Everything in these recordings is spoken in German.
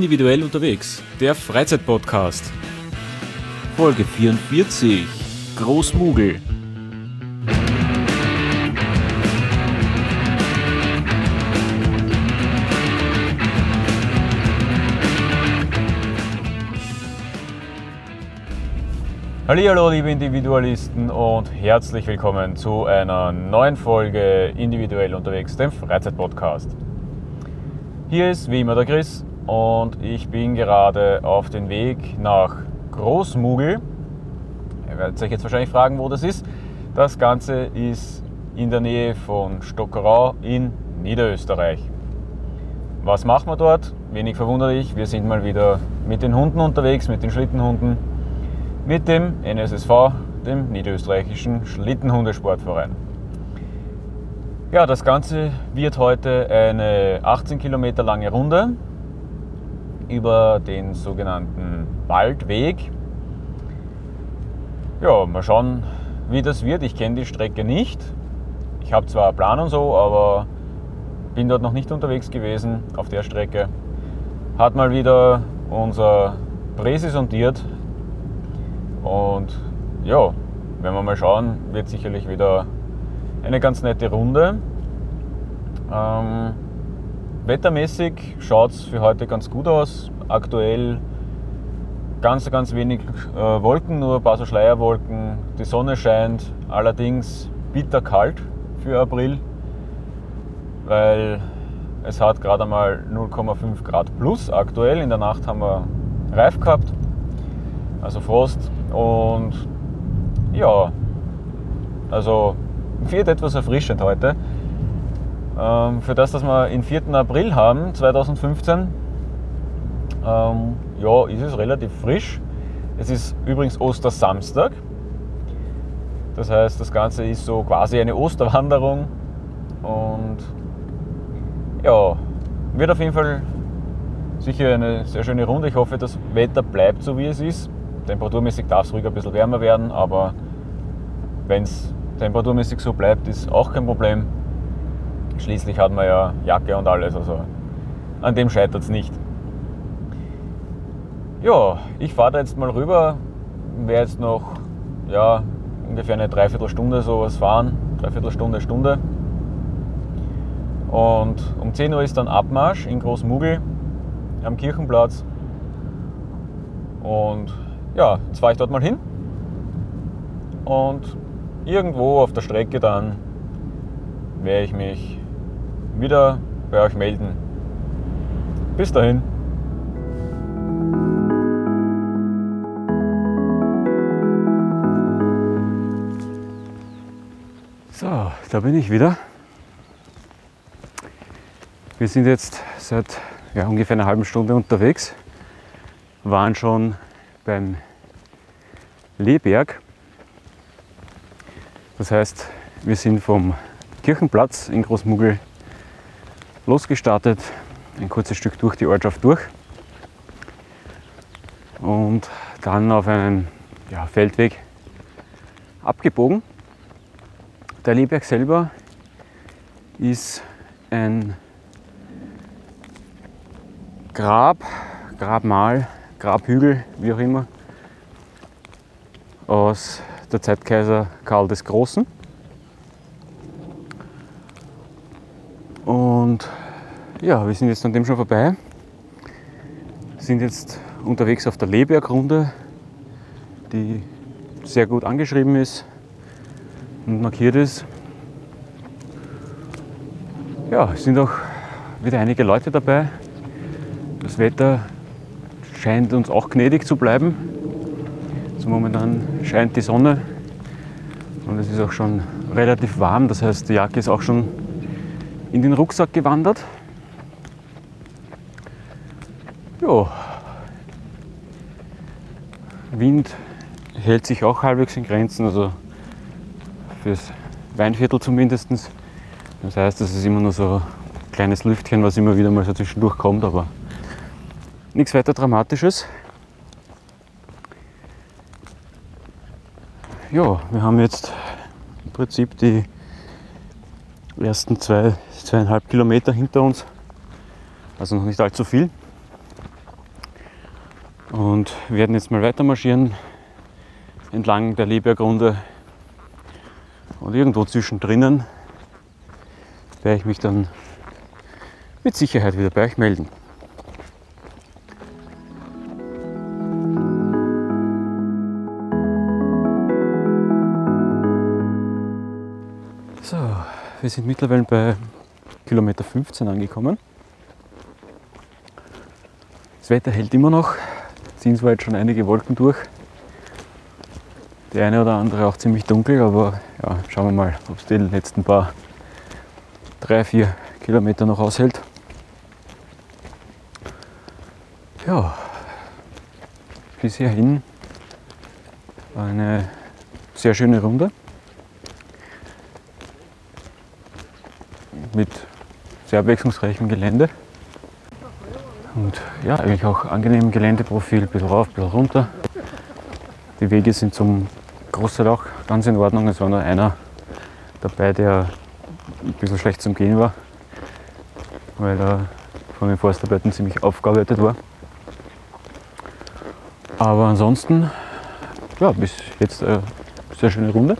Individuell unterwegs, der Freizeitpodcast. Folge 44 Großmugel. Hallo, liebe Individualisten und herzlich willkommen zu einer neuen Folge Individuell unterwegs, dem Freizeitpodcast. Hier ist wie immer der Chris und ich bin gerade auf dem Weg nach Großmugel. Ihr werdet euch jetzt wahrscheinlich fragen, wo das ist. Das Ganze ist in der Nähe von Stockerau in Niederösterreich. Was machen wir dort? Wenig verwunderlich, wir sind mal wieder mit den Hunden unterwegs, mit den Schlittenhunden, mit dem NSSV, dem Niederösterreichischen Schlittenhundesportverein. Ja, das Ganze wird heute eine 18 Kilometer lange Runde über den sogenannten Waldweg. Ja, mal schauen, wie das wird. Ich kenne die Strecke nicht. Ich habe zwar einen Plan und so, aber bin dort noch nicht unterwegs gewesen auf der Strecke. Hat mal wieder unser Präsi sondiert. Und ja, wenn wir mal schauen, wird sicherlich wieder eine ganz nette Runde. Ähm, Wettermäßig schaut es für heute ganz gut aus. Aktuell ganz, ganz wenig äh, Wolken, nur ein paar so Schleierwolken. Die Sonne scheint, allerdings bitter kalt für April, weil es hat gerade einmal 0,5 Grad plus aktuell. In der Nacht haben wir Reif gehabt, also Frost. Und ja, also wird etwas erfrischend heute. Ähm, für das, dass wir den 4. April haben, 2015, ähm, ja, ist es relativ frisch. Es ist übrigens Ostersamstag. Das heißt, das Ganze ist so quasi eine Osterwanderung. Und ja, wird auf jeden Fall sicher eine sehr schöne Runde. Ich hoffe, das Wetter bleibt so, wie es ist. Temperaturmäßig darf es ruhig ein bisschen wärmer werden, aber wenn es temperaturmäßig so bleibt, ist auch kein Problem. Schließlich hat man ja Jacke und alles, also an dem scheitert es nicht. Ja, ich fahre da jetzt mal rüber, werde jetzt noch ja, ungefähr eine Dreiviertelstunde sowas fahren, Dreiviertelstunde, Stunde. Und um 10 Uhr ist dann Abmarsch in Großmugel am Kirchenplatz. Und ja, jetzt fahre ich dort mal hin. Und irgendwo auf der Strecke dann werde ich mich wieder bei euch melden. Bis dahin. So, da bin ich wieder. Wir sind jetzt seit ja, ungefähr einer halben Stunde unterwegs, waren schon beim Lehberg. Das heißt, wir sind vom Kirchenplatz in Großmugel losgestartet, ein kurzes Stück durch die Ortschaft durch und dann auf einen ja, Feldweg abgebogen. Der Leberg selber ist ein Grab, Grabmal, Grabhügel, wie auch immer, aus der Zeit Kaiser Karl des Großen. Und ja, wir sind jetzt an dem schon vorbei. Sind jetzt unterwegs auf der Lehbergrunde, die sehr gut angeschrieben ist und markiert ist. Ja, es sind auch wieder einige Leute dabei. Das Wetter scheint uns auch gnädig zu bleiben. Also momentan scheint die Sonne und es ist auch schon relativ warm. Das heißt, die Jacke ist auch schon in den Rucksack gewandert. Ja. Wind hält sich auch halbwegs in Grenzen, also fürs Weinviertel zumindest. Das heißt, es ist immer nur so ein kleines Lüftchen, was immer wieder mal so zwischendurch kommt, aber nichts weiter Dramatisches. Ja, wir haben jetzt im Prinzip die ersten zwei, zweieinhalb Kilometer hinter uns. Also noch nicht allzu viel. Und werden jetzt mal weiter marschieren entlang der Lebergrunde. Und irgendwo zwischendrin werde ich mich dann mit Sicherheit wieder bei euch melden. Wir sind mittlerweile bei Kilometer 15 angekommen. Das Wetter hält immer noch, ziehen zwar jetzt schon einige Wolken durch. Die eine oder andere auch ziemlich dunkel, aber ja, schauen wir mal, ob es die letzten paar drei, vier Kilometer noch aushält. Ja, bis hierhin eine sehr schöne Runde mit sehr abwechslungsreichem Gelände und ja, eigentlich auch angenehmem Geländeprofil, ein bisschen rauf, ein bisschen runter. Die Wege sind zum Großteil auch ganz in Ordnung. Es war nur einer dabei, der ein bisschen schlecht zum Gehen war, weil er von den Forstarbeiten ziemlich aufgearbeitet war. Aber ansonsten, ja, bis jetzt eine sehr schöne Runde.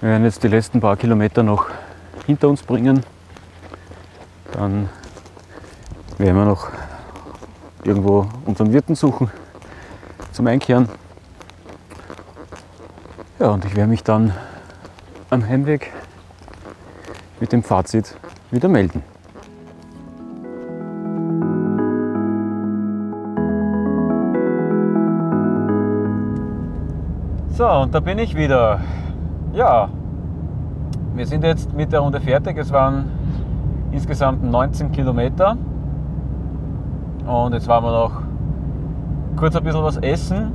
Wir werden jetzt die letzten paar Kilometer noch hinter uns bringen. Dann werden wir noch irgendwo unseren Wirten suchen zum Einkehren. Ja, und ich werde mich dann am Heimweg mit dem Fazit wieder melden. So, und da bin ich wieder. Ja, wir sind jetzt mit der Runde fertig. Es waren insgesamt 19 Kilometer. Und jetzt waren wir noch kurz ein bisschen was essen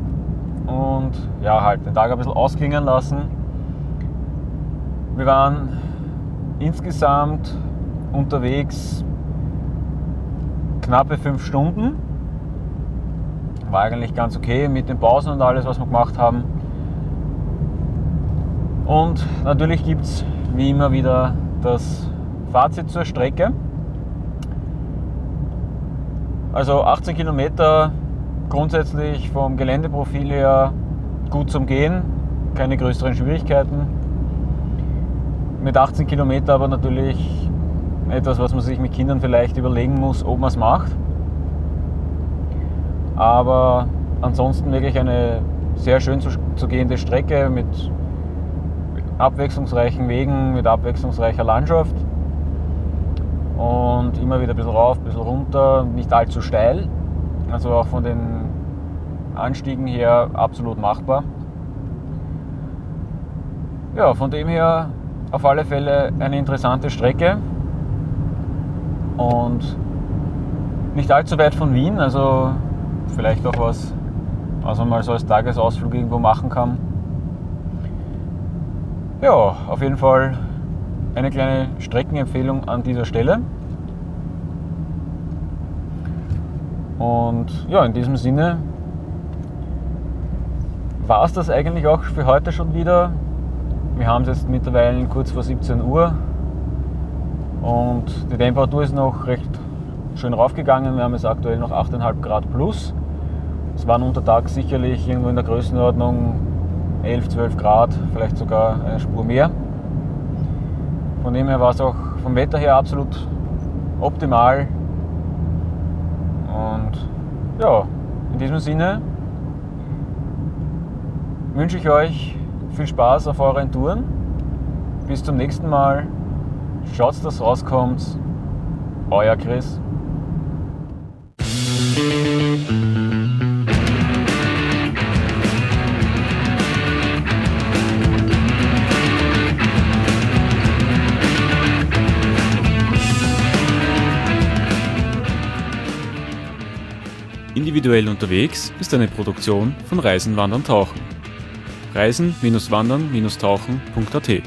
und ja, halt den Tag ein bisschen ausklingen lassen. Wir waren insgesamt unterwegs knappe fünf Stunden. War eigentlich ganz okay mit den Pausen und alles, was wir gemacht haben. Und natürlich gibt es wie immer wieder das Fazit zur Strecke. Also 18 Kilometer grundsätzlich vom Geländeprofil her gut zum Gehen, keine größeren Schwierigkeiten. Mit 18 Kilometer aber natürlich etwas, was man sich mit Kindern vielleicht überlegen muss, ob man es macht. Aber ansonsten wirklich eine sehr schön zu, zu gehende Strecke mit abwechslungsreichen Wegen, mit abwechslungsreicher Landschaft. Und immer wieder ein bisschen rauf, ein bisschen runter, nicht allzu steil. Also auch von den Anstiegen her absolut machbar. Ja, von dem her auf alle Fälle eine interessante Strecke und nicht allzu weit von Wien, also vielleicht auch was, was man mal so als Tagesausflug irgendwo machen kann. Ja, auf jeden Fall eine kleine Streckenempfehlung an dieser Stelle. Und ja, in diesem Sinne war es das eigentlich auch für heute schon wieder. Wir haben es jetzt mittlerweile kurz vor 17 Uhr und die Temperatur ist noch recht schön raufgegangen. Wir haben jetzt aktuell noch 8,5 Grad plus. Es waren untertags sicherlich irgendwo in der Größenordnung 11, 12 Grad, vielleicht sogar eine Spur mehr. Von dem her war es auch vom Wetter her absolut optimal. Und ja, in diesem Sinne wünsche ich euch viel Spaß auf euren Touren. Bis zum nächsten Mal. Schaut, dass rauskommt. Euer Chris. Individuell unterwegs ist eine Produktion von Reisen, Wandern, Tauchen. Reisen-Wandern-Tauchen.at